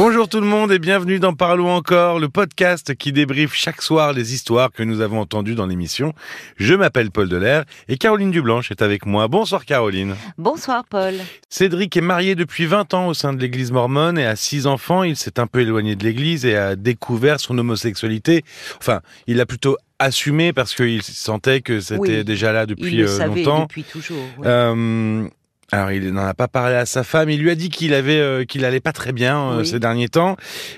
Bonjour tout le monde et bienvenue dans Parlons encore, le podcast qui débriefe chaque soir les histoires que nous avons entendues dans l'émission. Je m'appelle Paul Delair et Caroline Dublanche est avec moi. Bonsoir Caroline. Bonsoir Paul. Cédric est marié depuis 20 ans au sein de l'église mormone et a six enfants. Il s'est un peu éloigné de l'église et a découvert son homosexualité. Enfin, il a plutôt assumé parce qu'il sentait que c'était Oui, déjà là depuis Il le euh, savait longtemps. depuis toujours. oui. Euh, alors il n'en a pas parlé à sa femme. Il lui a dit qu'il avait, euh, qu'il allait pas très bien euh, Oui. ces derniers temps.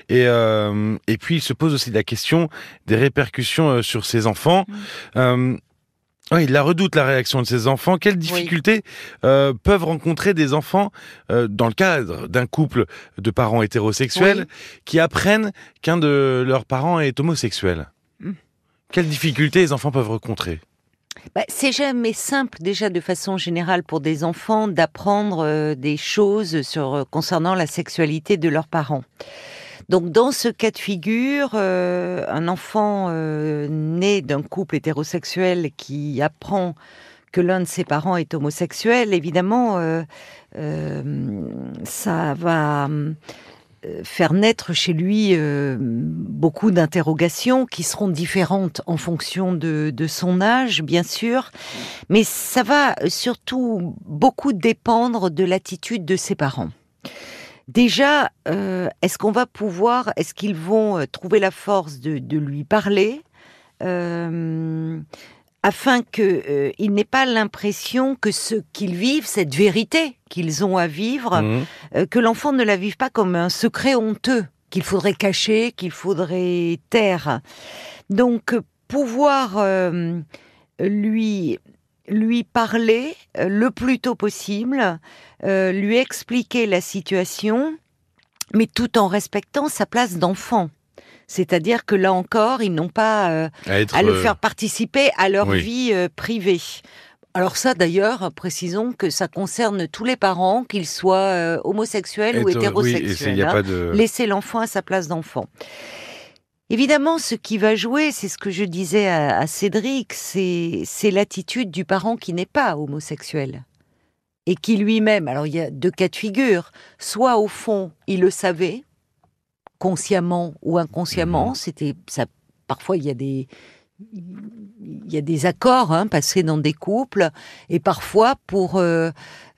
Et euh, et puis il se pose aussi la question des répercussions sur ses enfants. Mm. Euh, ouais, il la redoute la réaction de ses enfants. Quelles difficultés euh, peuvent rencontrer des enfants euh, dans le cadre d'un couple de parents hétérosexuels Oui. qui apprennent qu'un de leurs parents est homosexuel? Mm. Quelles difficultés les enfants peuvent rencontrer? Bah, c'est jamais simple déjà de façon générale pour des enfants d'apprendre euh, des choses euh, concernant la sexualité de leurs parents. Donc dans ce cas de figure, euh, un enfant né d'un couple hétérosexuel qui apprend que l'un de ses parents est homosexuel, évidemment, ça va faire naître chez lui euh, beaucoup d'interrogations qui seront différentes en fonction de, son âge, bien sûr, mais ça va surtout beaucoup dépendre de l'attitude de ses parents. Déjà, euh, est-ce qu'on va pouvoir, est-ce qu'ils vont euh, trouver la force de, lui parler? Euh, afin qu'il n'ait pas l'impression que ce qu'ils vivent, cette vérité qu'ils ont à vivre, Mhm. euh, que l'enfant ne la vive pas comme un secret honteux qu'il faudrait cacher, qu'il faudrait taire. Donc euh, pouvoir euh, lui lui parler euh, le plus tôt possible, euh, lui expliquer la situation, mais tout en respectant sa place d'enfant. C'est-à-dire que là encore, ils n'ont pas euh, À être à le euh, faire participer à leur oui. vie euh, privée. Alors ça d'ailleurs, précisons que ça concerne tous les parents, qu'ils soient euh, homosexuels ou oui, hétérosexuels. a hein. pas de Laisser l'enfant à sa place d'enfant. Évidemment, ce qui va jouer, c'est ce que je disais à, à Cédric, c'est l'attitude du parent qui n'est pas homosexuel et qui lui-même, alors il y a deux cas de figure, soit au fond il le savait, consciemment ou inconsciemment, Mhm. c'était ça. Parfois il y a des il y a des accords hein, passés dans des couples et parfois pour euh,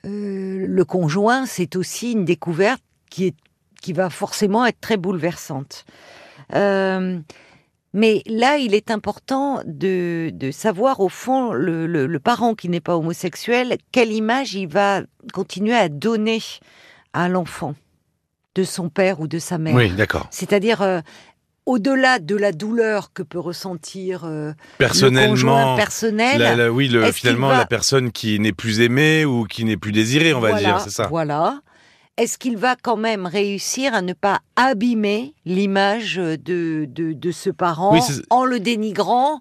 euh, le conjoint c'est aussi une découverte qui est qui va forcément être très bouleversante. Euh, mais là, il est important de, de savoir au fond le, le- le parent qui n'est pas homosexuel quelle image il va continuer à donner à l'enfant de son père ou de sa mère. Oui, d'accord. C'est-à-dire euh, au-delà de la douleur que peut ressentir euh, le conjoint Personnellement, personnel. la- la- oui, le, finalement, va- la personne qui n'est plus aimée ou qui n'est plus désirée, on va Voilà, dire, c'est ça. Voilà. Est-ce qu'il va quand même réussir à ne pas abîmer l'image de, de, de ce parent Oui, en le dénigrant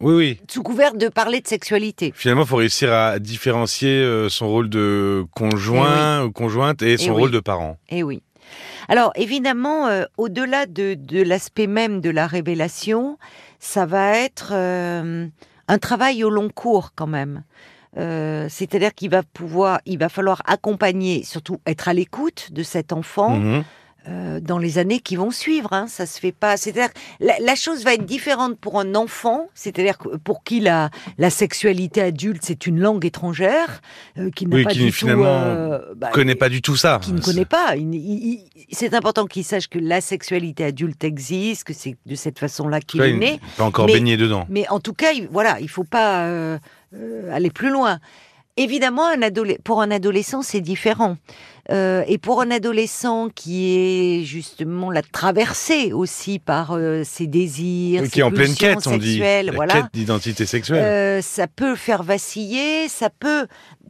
Oui, oui. sous couvert de parler de sexualité Finalement, il faut réussir à différencier euh, son rôle de conjoint ou conjointe et son Eh oui. rôle de parent. Eh oui. Alors évidemment, euh, au-delà de, de l'aspect même de la révélation, ça va être euh, un travail au long cours quand même. Euh, C'est-à-dire qu'il va pouvoir, il va falloir accompagner, surtout être à l'écoute de cet enfant. Mhm. Euh, dans les années qui vont suivre. Hein, ça se fait pas. C'est-à-dire la, la chose va être différente pour un enfant, c'est-à-dire pour qui la, la sexualité adulte c'est une langue étrangère, euh, qui n'a Oui, pas qui du finalement tout, euh, bah, connaît pas du tout ça. qui ne connaît pas. C'est important qu'il sache que la sexualité adulte existe, que c'est de cette façon-là qu'il est né. pas encore mais- baigné dedans. Mais en tout cas, il, voilà, il faut pas euh, aller plus loin. Évidemment, un pour un adolescent, c'est différent. Euh, et pour un adolescent qui est justement la traversée aussi par euh, ses désirs, Oui, ses qui est en pleine quête, on dit. La voilà. quête d'identité sexuelle. Euh, ça peut faire vaciller, ça peut,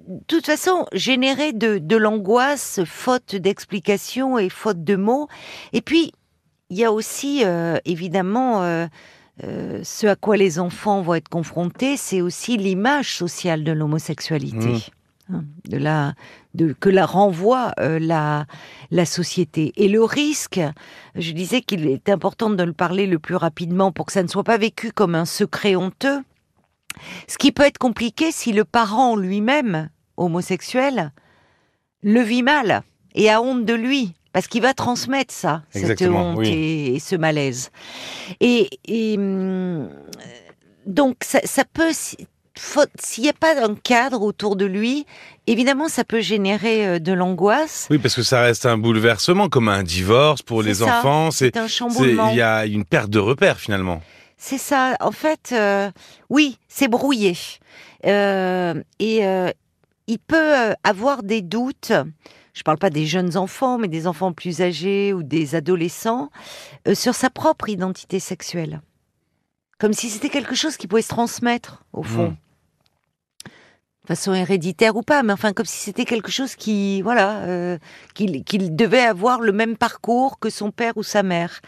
de toute façon, générer de, de l'angoisse, faute d'explication et faute de mots. Et puis, il y a aussi, évidemment, euh, ce à quoi les enfants vont être confrontés, c'est aussi l'image sociale de l'homosexualité. Mmh. Hein, De la, de, que la renvoie euh, la, la société. Et le risque, je disais qu'il est important de le parler le plus rapidement pour que ça ne soit pas vécu comme un secret honteux. Ce qui peut être compliqué si le parent lui-même, homosexuel, le vit mal et a honte de lui. parce qu'il va transmettre ça, cette honte oui. et, et ce malaise. Et, et, hum, donc ça, ça peut, s'il n'y a pas un cadre autour de lui, évidemment ça peut générer euh, de l'angoisse. Oui, parce que ça reste un bouleversement, comme un divorce pour les ça. enfants. C'est un chamboulement. il y a une perte de repères finalement. C'est ça. En fait, euh, oui, c'est brouillé. Euh, et euh, il peut avoir des doutes. Je parle pas des jeunes enfants, mais des enfants plus âgés ou des adolescents sur sa propre identité sexuelle. Comme si c'était quelque chose qui pouvait se transmettre, au fond. Mm. Façon héréditaire ou pas, mais enfin comme si c'était quelque chose qui, voilà, euh, qu'il devait avoir le même parcours que son père ou sa mère.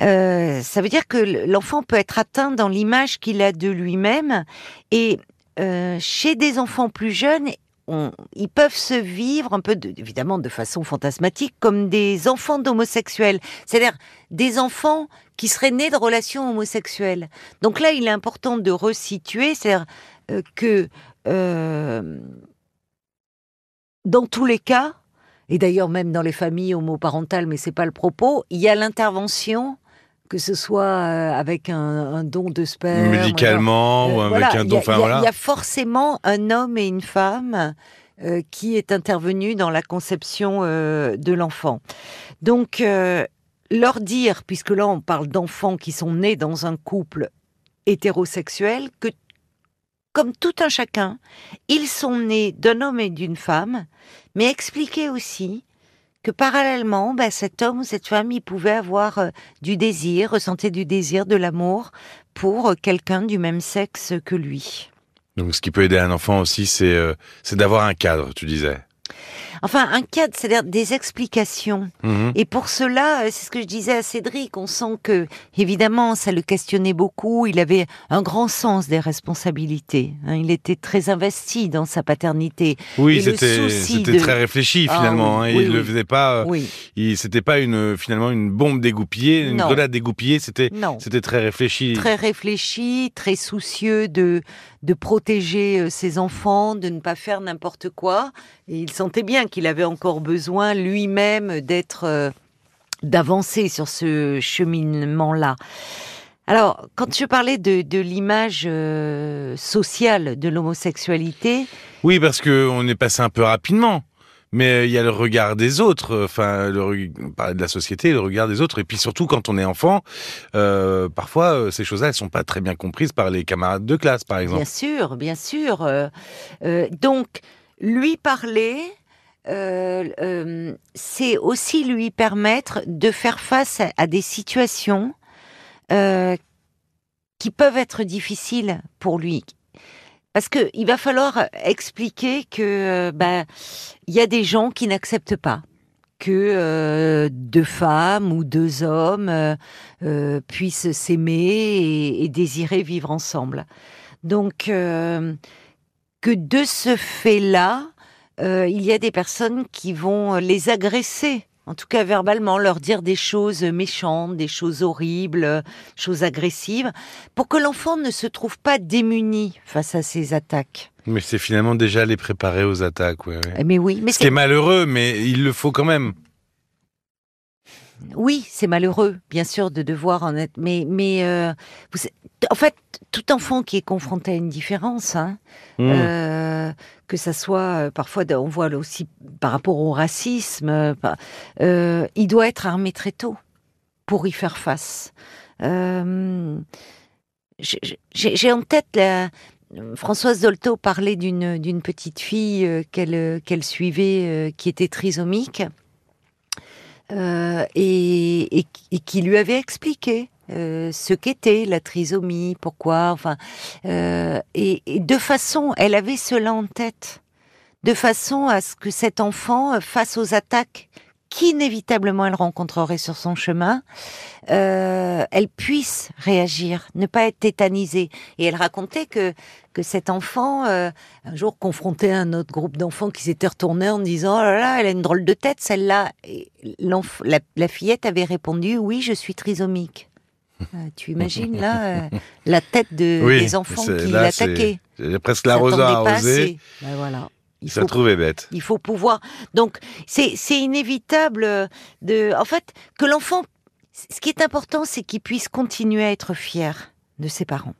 Euh, ça veut dire que l'enfant peut être atteint dans l'image qu'il a de lui-même. Et euh, chez des enfants plus jeunes, on- ils peuvent se vivre un peu, de- évidemment, de façon fantasmatique, comme des enfants d'homosexuels. C'est-à-dire des enfants qui seraient nés de relations homosexuelles. Donc là, il est important de resituer, c'est-à-dire euh, que dans tous les cas, et d'ailleurs même dans les familles homoparentales, mais c'est pas le propos, il y a l'intervention, que ce soit euh, avec un, un don de sperme, Médicalement euh, ou avec voilà, un don. a- Enfin il y a- voilà. Il y a forcément un homme et une femme euh, qui est intervenu dans la conception euh, de l'enfant. Donc, euh, leur dire, puisque là on parle d'enfants qui sont nés dans un couple hétérosexuel, que comme tout un chacun, ils sont nés d'un homme et d'une femme, mais expliquer aussi que parallèlement, ben, cet homme ou cette femme, il pouvait avoir euh, du désir, ressentir du désir, de l'amour pour euh, quelqu'un du même sexe que lui. Donc ce qui peut aider un enfant aussi, c'est euh, c'est d'avoir un cadre, tu disais. Enfin, un cadre, c'est-à-dire des explications. Mhm. Et pour cela, euh, c'est ce que je disais à Cédric, on sent que, évidemment, ça le questionnait beaucoup, il avait un grand sens des responsabilités. hein, il était très investi dans sa paternité. Oui, le c'était de- très réfléchi Ah finalement. oui, hein, oui, il le oui. faisait pas. euh, c'était pas une finalement une bombe dégoupillée, une grenade dégoupillée. C'était non. c'était très réfléchi. Très réfléchi, très soucieux de, de protéger euh, ses enfants, de ne pas faire n'importe quoi. Et il sentait bien qu'il avait encore besoin lui-même d'être, euh, d'avancer sur ce cheminement-là. Alors, quand je parlais de, de l'image euh, sociale de l'homosexualité, Oui, parce que on est passé un peu rapidement. Mais euh, il y a le regard des autres, enfin le on parlait de la société, le regard des autres, et puis surtout quand on est enfant, euh, parfois ces choses-là elles sont pas très bien comprises par les camarades de classe, par exemple. Bien sûr, bien sûr. euh, donc, lui parler, euh, euh, c'est aussi lui permettre de faire face à, des situations euh, qui peuvent être difficiles pour lui. Parce que il va falloir expliquer que ben, il y a des gens qui n'acceptent pas que deux femmes ou deux hommes puissent s'aimer et, désirer vivre ensemble. Donc, que de ce fait-là, euh, il y a des personnes qui vont les agresser, en tout cas verbalement, leur dire des choses méchantes, des choses horribles, euh, choses agressives, pour que l'enfant ne se trouve pas démuni face à ces attaques. Mais c'est finalement déjà les préparer aux attaques, ouais, ouais. Eh, Mais oui, mais Ce qui est c'est malheureux, mais il le faut quand même. Oui, c'est malheureux, bien sûr, de devoir en être. Mais mais euh, vous- en fait, tout enfant qui est confronté à une différence, hein, Mmh. Euh, que ça soit euh, parfois, on voit aussi par rapport au racisme, euh, il doit être armé très tôt pour y faire face. J'ai- en tête la, Françoise Dolto parlait d'une petite fille qu'elle suivait qui était trisomique euh, et, et, qui lui avait expliqué euh, ce qu'était la trisomie, pourquoi, enfin, euh, et, et de façon, elle avait cela en tête, de façon à ce que cet enfant, face aux attaques qu'inévitablement elle rencontrerait sur son chemin, euh, elle puisse réagir, ne pas être tétanisée. Et elle racontait que que cet enfant, euh, un jour confronté à un autre groupe d'enfants qui s'était retourné en disant oh là là, elle a une drôle de tête celle-là. La, la fillette avait répondu oui, je suis trisomique. Euh, tu imagines là euh, la tête de, Oui, des enfants qui l'attaquaient. c'est- presque S'attendait l'arrosoir pas arrosé. assez. Ben voilà. Il Ça faut trouvait bête. il faut pouvoir. Donc, c'est c'est inévitable de. En fait, que l'enfant. Ce qui est important, c'est qu'il puisse continuer à être fier de ses parents.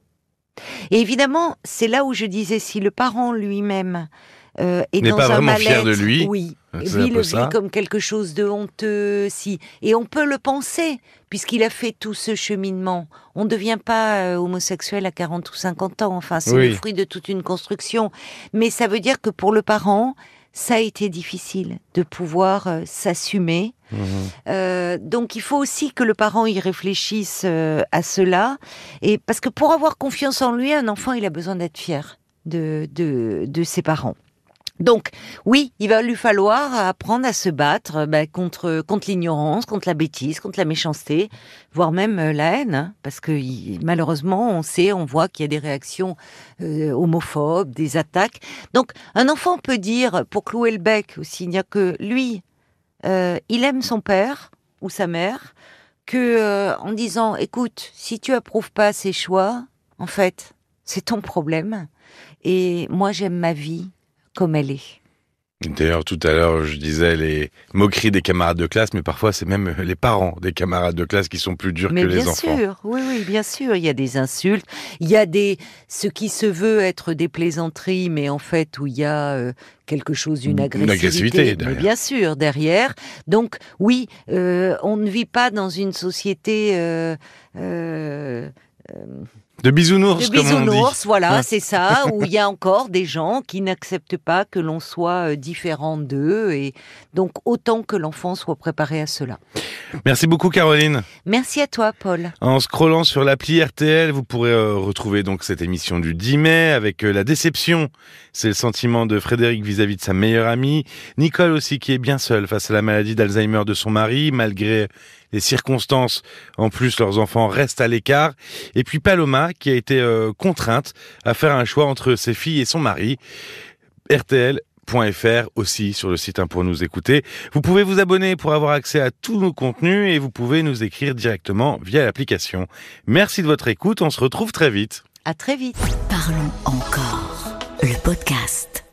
Et évidemment, c'est là où je disais si le parent lui-même euh, est N'est dans pas un vraiment fier de lui. oui, lui le vit comme quelque chose de honteux, si. Et on peut le penser, puisqu'il a fait tout ce cheminement. On ne devient pas euh, homosexuel à 40 ou 50 ans. Enfin, c'est Oui. le fruit de toute une construction. Mais ça veut dire que pour le parent, ça a été difficile de pouvoir euh, s'assumer. Mhm. Euh, donc il faut aussi que le parent y réfléchisse euh, à cela. Et parce que pour avoir confiance en lui, un enfant, il a besoin d'être fier de, de, de ses parents. Donc, oui, il va lui falloir apprendre à se battre euh, bah, contre, contre l'ignorance, contre la bêtise, contre la méchanceté, voire même euh, la haine, hein, parce que malheureusement, on sait, on voit qu'il y a des réactions euh, homophobes, des attaques. Donc, un enfant peut dire, pour clouer le bec aussi, il n'y a que lui, il aime son père ou sa mère, que en disant, écoute, si tu approuves pas ses choix, en fait, c'est ton problème, et moi j'aime ma vie comme elle est. D'ailleurs, tout à l'heure, je disais les moqueries des camarades de classe, mais parfois c'est même les parents des camarades de classe qui sont plus durs Mais que les bien enfants. sûr, oui, oui, bien sûr. Il y a des insultes, il y a des ce qui se veut être des plaisanteries, mais en fait où il y a euh, quelque chose, une Une agressivité. agressivité mais bien sûr, derrière. Donc oui, euh, on ne vit pas dans une société. euh, De bisounours, de comme on dit. bisounours, voilà, c'est ça, où il y a encore des gens qui n'acceptent pas que l'on soit euh, différent d'eux, et donc autant que l'enfant soit préparé à cela. Merci beaucoup, Caroline. Merci à toi, Paul. En scrollant sur l'appli RTL, vous pourrez euh, retrouver donc cette émission du 10 mai avec euh, la déception. C'est le sentiment de Frédéric vis-à-vis de sa meilleure amie. Nicole aussi qui est bien seule face à la maladie d'Alzheimer de son mari, malgré les circonstances. En plus, leurs enfants restent à l'écart. Et puis Paloma qui a été euh, contrainte à faire un choix entre ses filles et son mari. RTL.fr aussi sur le site hein, pour nous écouter. Vous pouvez vous abonner pour avoir accès à tous nos contenus et vous pouvez nous écrire directement via l'application. Merci de votre écoute, on se retrouve très vite. À très vite. Parlons encore. Le podcast.